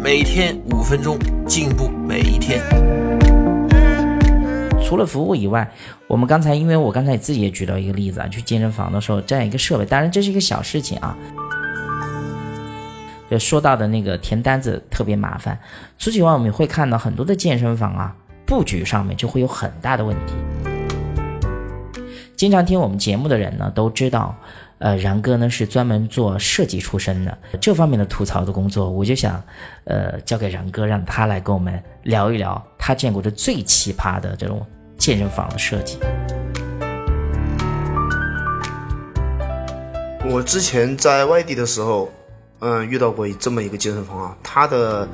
每天五分钟，进步每一天。除了服务以外，我们刚才因为我刚才自己也举到一个例子啊，去健身房的时候这样一个设备，当然这是一个小事情啊。就说到的那个填单子特别麻烦，除此之外我们会看到很多的健身房啊，布局上面就会有很大的问题。经常听我们节目的人呢都知道。呃，然哥呢是专门做设计出身的，这方面的吐槽的工作，我就想，呃，交给然哥，让他来跟我们聊一聊他见过的最奇葩的这种健身房的设计。我之前在外地的时候，嗯，遇到过这么一个健身房啊，它的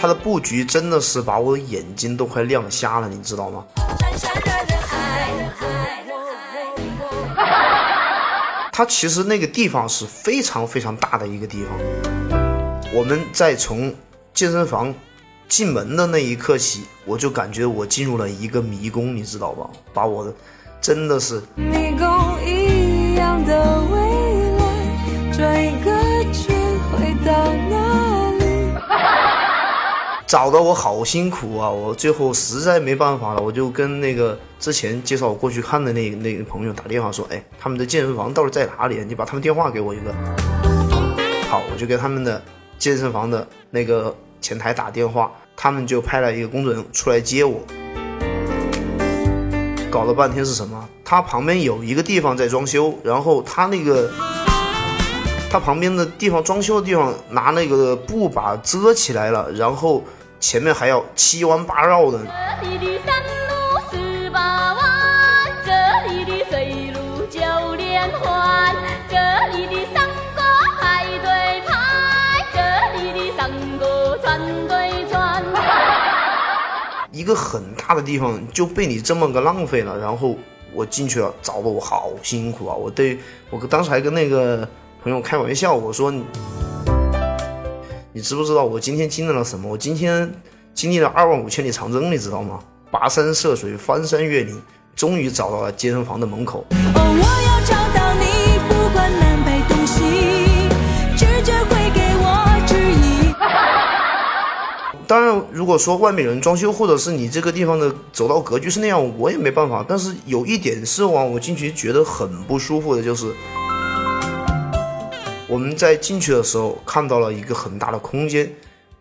它的布局真的是把我的眼睛都快亮瞎了，你知道吗？它其实那个地方是非常非常大的一个地方。我们在从健身房进门的那一刻起，我就感觉我进入了一个迷宫，你知道吧？把我的真的是迷宫找的我好辛苦啊！我最后实在没办法了，我就跟那个。之前介绍我过去看的那那个朋友打电话说，哎，他们的健身房到底在哪里？你把他们电话给我一个。好，我就给他们的健身房的那个前台打电话，他们就派了一个工作人员出来接我。搞了半天是什么？他旁边有一个地方在装修，然后他那个他旁边的地方装修的地方拿那个布把遮起来了，然后前面还要七弯八绕的。一个很大的地方就被你这么个浪费了，然后我进去了，找的我好辛苦啊！我对我当时还跟那个朋友开玩笑，我说你你知不知道我今天经历了什么？我今天经历了二万五千里长征，你知道吗？跋山涉水，翻山越岭，终于找到了健身房的门口。哦，我要找到你，不管南北东西，直觉会给我指引。当然，如果说外面有人装修，或者是你这个地方的走道格局是那样，我也没办法。但是有一点是让我进去觉得很不舒服的，就是我们在进去的时候看到了一个很大的空间，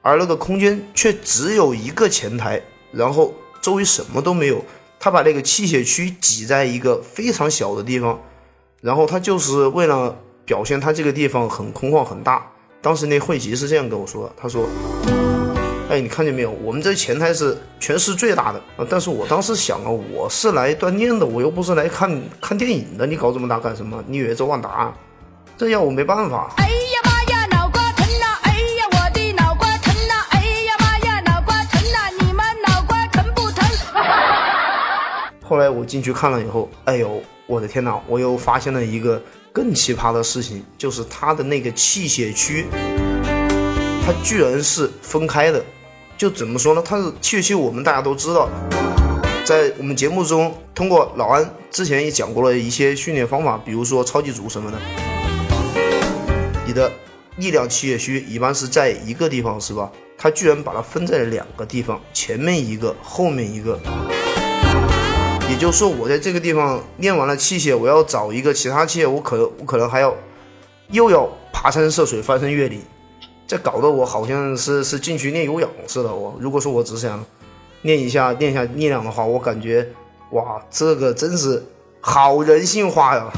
而那个空间却只有一个前台，然后周围什么都没有。他把那个器械区挤在一个非常小的地方，然后他就是为了表现他这个地方很空旷很大。当时那会籍是这样跟我说的，他说。哎，你看见没有？我们这前台是全市最大的啊！但是我当时想啊，我是来锻炼的，我又不是来看看电影的。你搞这么大干什么？你以为这万达？这要我没办法。哎呀妈呀，脑瓜疼呐！哎呀，我的脑瓜疼呐！哎呀妈呀，脑瓜疼呐！你们脑瓜疼不疼？后来我进去看了以后，哎呦，我的天哪！我又发现了一个更奇葩的事情，就是他的那个气血区，它居然是分开的。就怎么说呢？它是气血区，我们大家都知道，在我们节目中，通过老安之前也讲过了一些训练方法，比如说超级组什么的。你的力量器械区一般是在一个地方，是吧？它居然把它分在了两个地方，前面一个，后面一个。也就是说，我在这个地方练完了器械，我要找一个其他器械，我可能我可能还要又要爬山涉水，翻山越岭。这搞得我好像是是进去练有氧似的。我如果说我只想练一下练一下力量的话，我感觉哇，这个真是好人性化呀！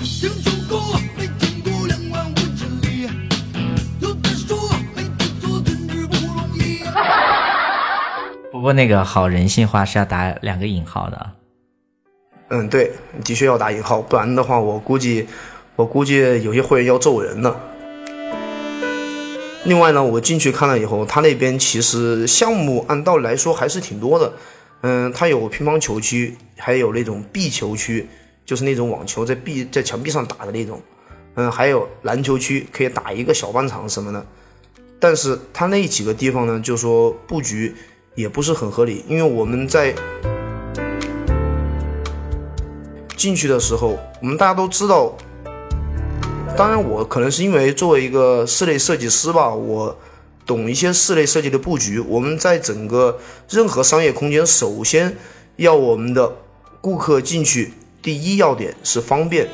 不过那个好人性化是要打两个引号的。嗯，对，的确要打引号，不然的话，我估计我估计有些会员要揍人呢。另外呢，我进去看了以后，他那边其实项目按道理来说还是挺多的。嗯，它有乒乓球区，还有那种壁球区，就是那种网球在壁在墙壁上打的那种。嗯，还有篮球区，可以打一个小半场什么的。但是它那几个地方呢，就说布局也不是很合理，因为我们在进去的时候，我们大家都知道。当然，我可能是因为作为一个室内设计师吧，我懂一些室内设计的布局。我们在整个任何商业空间，首先要我们的顾客进去，第一要点是方便，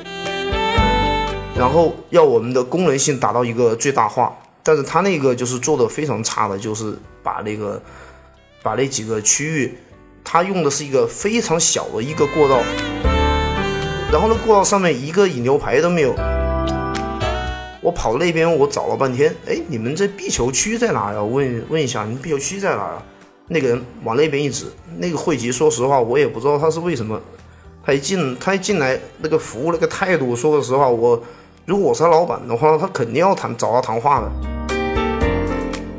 然后要我们的功能性达到一个最大化。但是他那个就是做的非常差的，就是把那个把那几个区域，他用的是一个非常小的一个过道，然后呢，过道上面一个引流牌都没有。我跑那边，我找了半天，哎，你们这壁球区在哪呀？问问一下，你们壁球区在哪啊？那个人往那边一指，那个汇集，说实话，我也不知道他是为什么。他一进，他一进来，那个服务那个态度，说个实话，我如果我是他老板的话，他肯定要谈找他谈话的。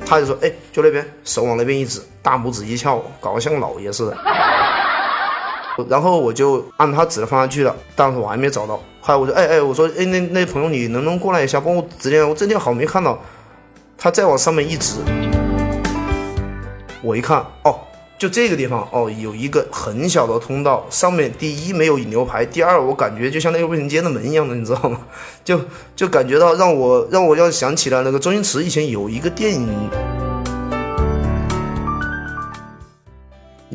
他就说，哎，就那边，手往那边一指，大拇指一翘，搞得像老爷似的。然后我就按他指的方向去了，但是我还没找到。后来我说，哎哎，我说，哎，那那朋友，你能不能过来一下，帮我指点？我这天好没看到。他再往上面一指，我一看，哦，就这个地方，哦，有一个很小的通道，上面第一没有引流牌，第二我感觉就像那个卫生间的门一样的，你知道吗？就就感觉到让我让我要想起了那个周星驰以前有一个电影。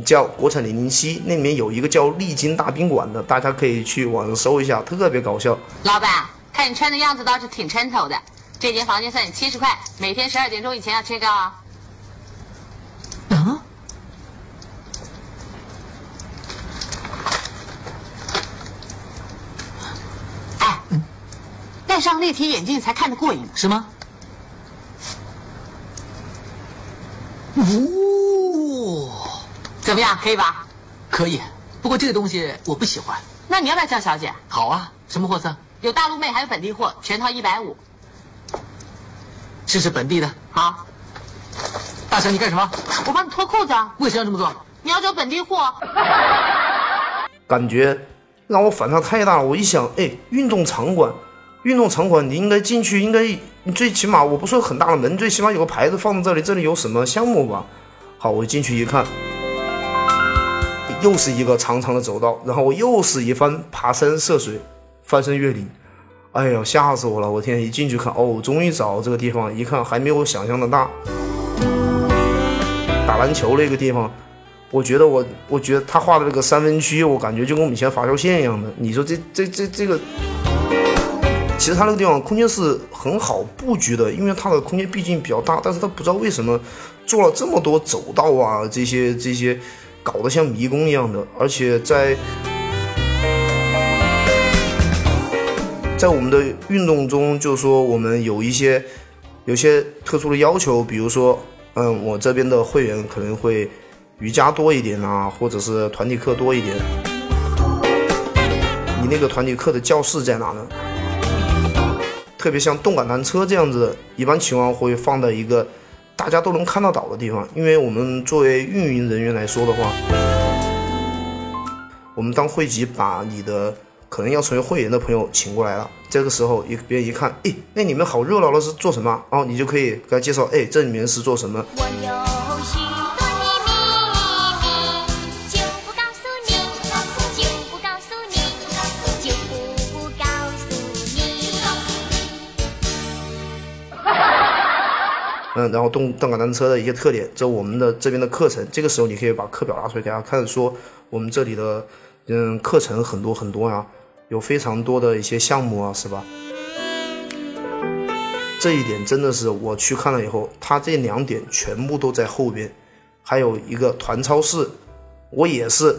叫国产零零七，那里面有一个叫丽晶大宾馆的，大家可以去网上搜一下，特别搞笑。老板，看你穿的样子倒是挺抻头的，这间房间算你七十块，每天十二点钟以前要切糕。嗯？哎，戴上立体眼镜才看得过瘾，是吗？哦。怎么样，可以吧？可以，不过这个东西我不喜欢。那你要不要叫小姐？好啊，什么货色？有大陆妹，还有本地货，全套一百五。试试本地的。好。大神，你干什么？我帮你脱裤子啊。为什么要这么做？你要找本地货。感觉让我反差太大了。我一想，哎，运动场馆，运动场馆，你应该进去，应该你最起码我不说很大的门，最起码有个牌子放在这里，这里有什么项目吧？好，我进去一看。又是一个长长的走道，然后我又是一番爬山涉水、翻山越岭，哎呀，吓死我了！我天，一进去看，哦，终于找到这个地方，一看还没有我想象的大。打篮球那个地方，我觉得我，我觉得他画的那个三分区，我感觉就跟我们以前罚球线一样的。你说这这这这个，其实他那个地方空间是很好布局的，因为它的空间毕竟比较大，但是他不知道为什么做了这么多走道啊，这些这些。搞得像迷宫一样的，而且在在我们的运动中，就是说我们有一些有些特殊的要求，比如说，嗯，我这边的会员可能会瑜伽多一点啊，或者是团体课多一点。你那个团体课的教室在哪呢？特别像动感单车这样子，一般情况会放在一个。大家都能看得到的地方，因为我们作为运营人员来说的话，我们当汇集把你的可能要成为会员的朋友请过来了，这个时候一别人一看，哎，那你们好热闹，的是做什么？然后你就可以给他介绍，哎，这里面是做什么。然后动动感单车的一些特点，这我们的这边的课程，这个时候你可以把课表拿出来给大家看，说我们这里的嗯课程很多很多呀，有非常多的一些项目啊，是吧？这一点真的是我去看了以后，它这两点全部都在后边，还有一个团超市，我也是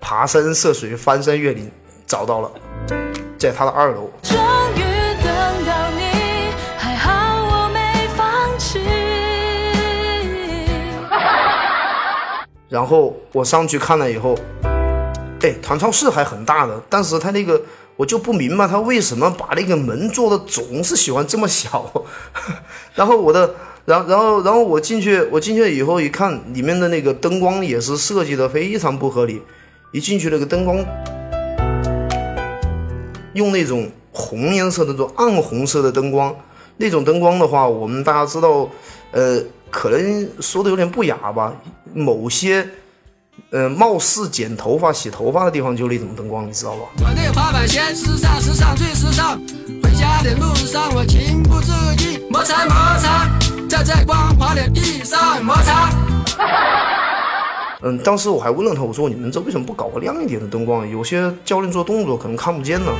爬山涉水、翻山越岭找到了，在它的二楼。然后我上去看了以后，哎，团超市还很大的，但是它那个我就不明白他为什么把那个门做的总是喜欢这么小。然后我的，然然后然后我进去，我进去以后一看，里面的那个灯光也是设计的非常不合理。一进去那个灯光，用那种红颜色那种暗红色的灯光，那种灯光的话，我们大家知道，呃，可能说的有点不雅吧。某些，呃，貌似剪头发、洗头发的地方就那种灯光，你知道吧？我的滑板鞋时尚，时尚最时尚。回家的路上，我情不自禁摩擦摩擦，在这光滑的地上摩擦。嗯，当时我还问了他，我说你们这为什么不搞个亮一点的灯光？有些教练做动作可能看不见呢。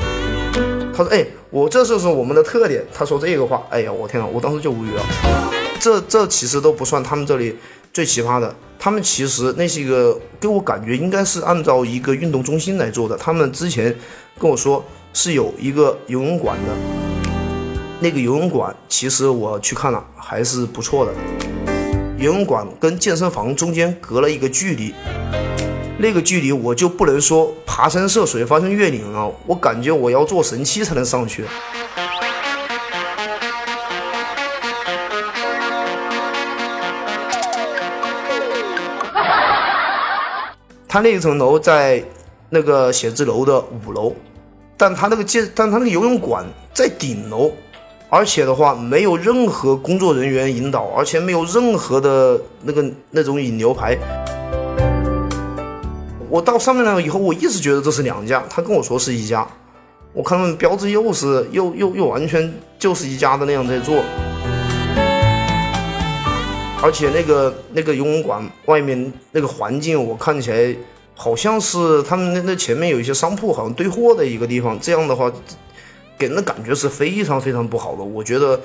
他说：“哎，我这就是我们的特点。”他说这个话，哎呀，我天呐，我当时就无语了。这这其实都不算他们这里最奇葩的，他们其实那是一个给我感觉应该是按照一个运动中心来做的。他们之前跟我说是有一个游泳馆的，那个游泳馆其实我去看了还是不错的。游泳馆跟健身房中间隔了一个距离，那个距离我就不能说爬山涉水翻山越岭了，我感觉我要坐神器才能上去。他那一层楼在那个写字楼的五楼，但他那个健，但他那个游泳馆在顶楼。而且的话，没有任何工作人员引导，而且没有任何的那个那种引流牌。我到上面来了以后，我一直觉得这是两家，他跟我说是一家。我看他们标志又是又又又完全就是一家的那样在做。而且那个那个游泳馆外面那个环境，我看起来好像是他们那那前面有一些商铺，好像堆货的一个地方。这样的话。给人的感觉是非常非常不好的。我觉得，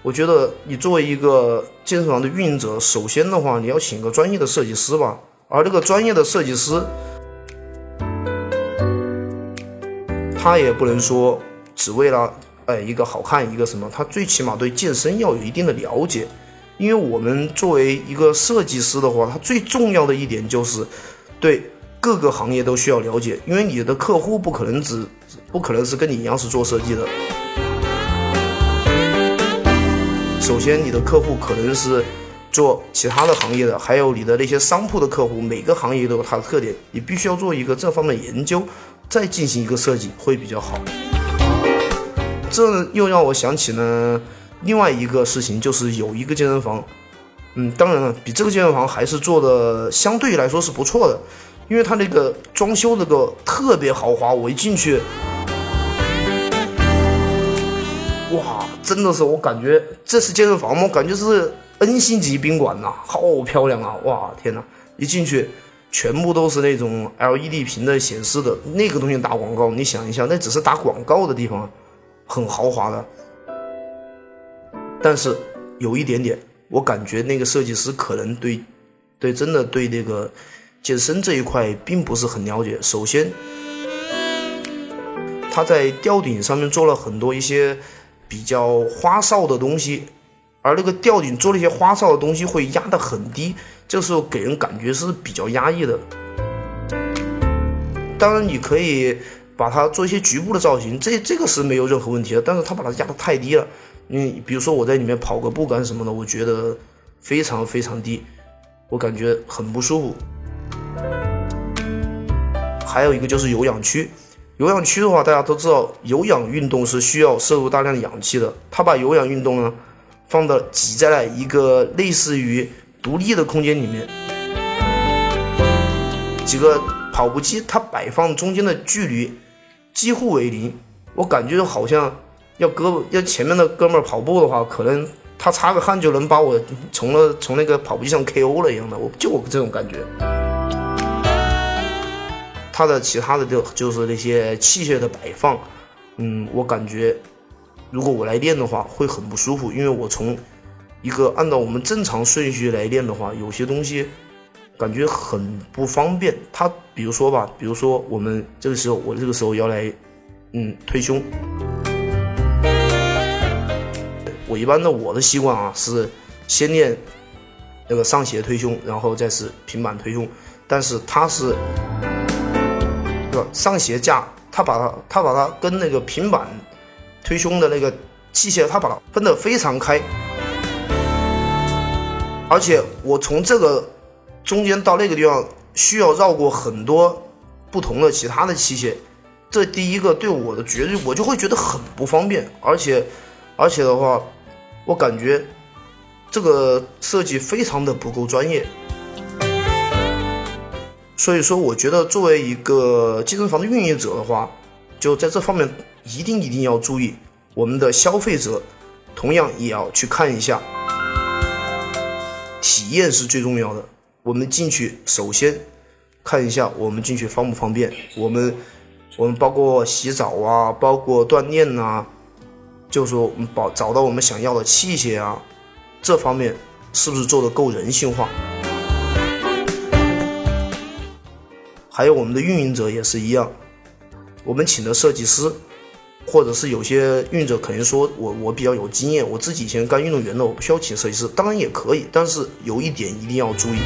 我觉得你作为一个健身房的运营者，首先的话，你要请个专业的设计师吧。而这个专业的设计师，他也不能说只为了哎一个好看一个什么，他最起码对健身要有一定的了解。因为我们作为一个设计师的话，他最重要的一点就是对各个行业都需要了解，因为你的客户不可能只。不可能是跟你一样是做设计的。首先，你的客户可能是做其他的行业的，还有你的那些商铺的客户，每个行业都有它的特点，你必须要做一个这方面的研究，再进行一个设计会比较好。这又让我想起了另外一个事情，就是有一个健身房，嗯，当然了，比这个健身房还是做的相对来说是不错的，因为它那个装修那个特别豪华，我一进去。哇，真的是我感觉这是健身房吗？感觉是 N 星级宾馆呐，好漂亮啊！哇，天呐，一进去全部都是那种 LED 屏的显示的那个东西打广告，你想一下，那只是打广告的地方，很豪华的。但是有一点点，我感觉那个设计师可能对，对，真的对那个健身这一块并不是很了解。首先，他在吊顶上面做了很多一些。比较花哨的东西，而那个吊顶做了一些花哨的东西会压得很低，这时候给人感觉是比较压抑的。当然，你可以把它做一些局部的造型，这这个是没有任何问题的。但是它把它压得太低了，你比如说我在里面跑个步干什么的，我觉得非常非常低，我感觉很不舒服。还有一个就是有氧区。有氧区的话，大家都知道，有氧运动是需要摄入大量的氧气的。他把有氧运动呢，放到挤在了一个类似于独立的空间里面，几个跑步机，它摆放中间的距离几乎为零。我感觉好像要哥要前面的哥们儿跑步的话，可能他擦个汗就能把我从了从那个跑步机上 KO 了一样的，我就我这种感觉。他的其他的就就是那些器械的摆放，嗯，我感觉如果我来练的话会很不舒服，因为我从一个按照我们正常顺序来练的话，有些东西感觉很不方便。它比如说吧，比如说我们这个时候，我这个时候要来，嗯，推胸，我一般的我的习惯啊是先练那个上斜推胸，然后再是平板推胸，但是它是。上斜架他把它他把它跟那个平板推胸的那个器械，他把它分得非常开。而且我从这个中间到那个地方需要绕过很多不同的其他的器械，这第一个对我的绝对我就会觉得很不方便，而且而且的话，我感觉这个设计非常的不够专业。所以说，我觉得作为一个健身房的运营者的话，就在这方面一定一定要注意，我们的消费者同样也要去看一下。体验是最重要的。我们进去首先看一下我们进去方不方便。我们我们包括洗澡啊，包括锻炼呐，就说我们保找到我们想要的器械啊，这方面是不是做的够人性化？还有我们的运营者也是一样，我们请的设计师。或者是有些运者可能说我我比较有经验，我自己以前干运动员的，我不需要请设计师，当然也可以，但是有一点一定要注意，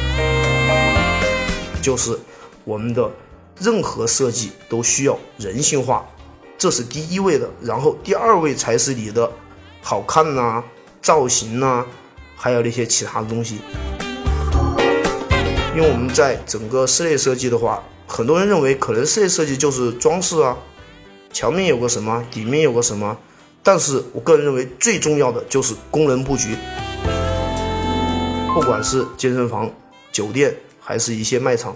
就是我们的任何设计都需要人性化，这是第一位的，然后第二位才是你的好看呐、造型呐，还有那些其他的东西。因为我们在整个室内设计的话，很多人认为可能室内设计就是装饰啊。墙面有个什么，底面有个什么，但是我个人认为最重要的就是功能布局。不管是健身房、酒店，还是一些卖场，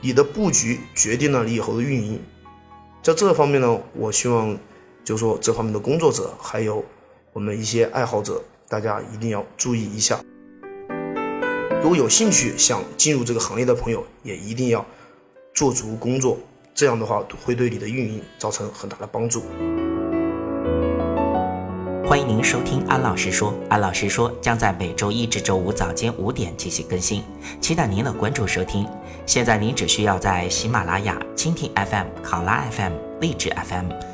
你的布局决定了你以后的运营。在这方面呢，我希望就说这方面的工作者，还有我们一些爱好者，大家一定要注意一下。如果有兴趣想进入这个行业的朋友，也一定要做足工作。这样的话会对你的运营造成很大的帮助。欢迎您收听安老师说，安老师说将在每周一至周五早间五点进行更新，期待您的关注收听。现在您只需要在喜马拉雅、蜻蜓 FM、考拉 FM、荔枝 FM。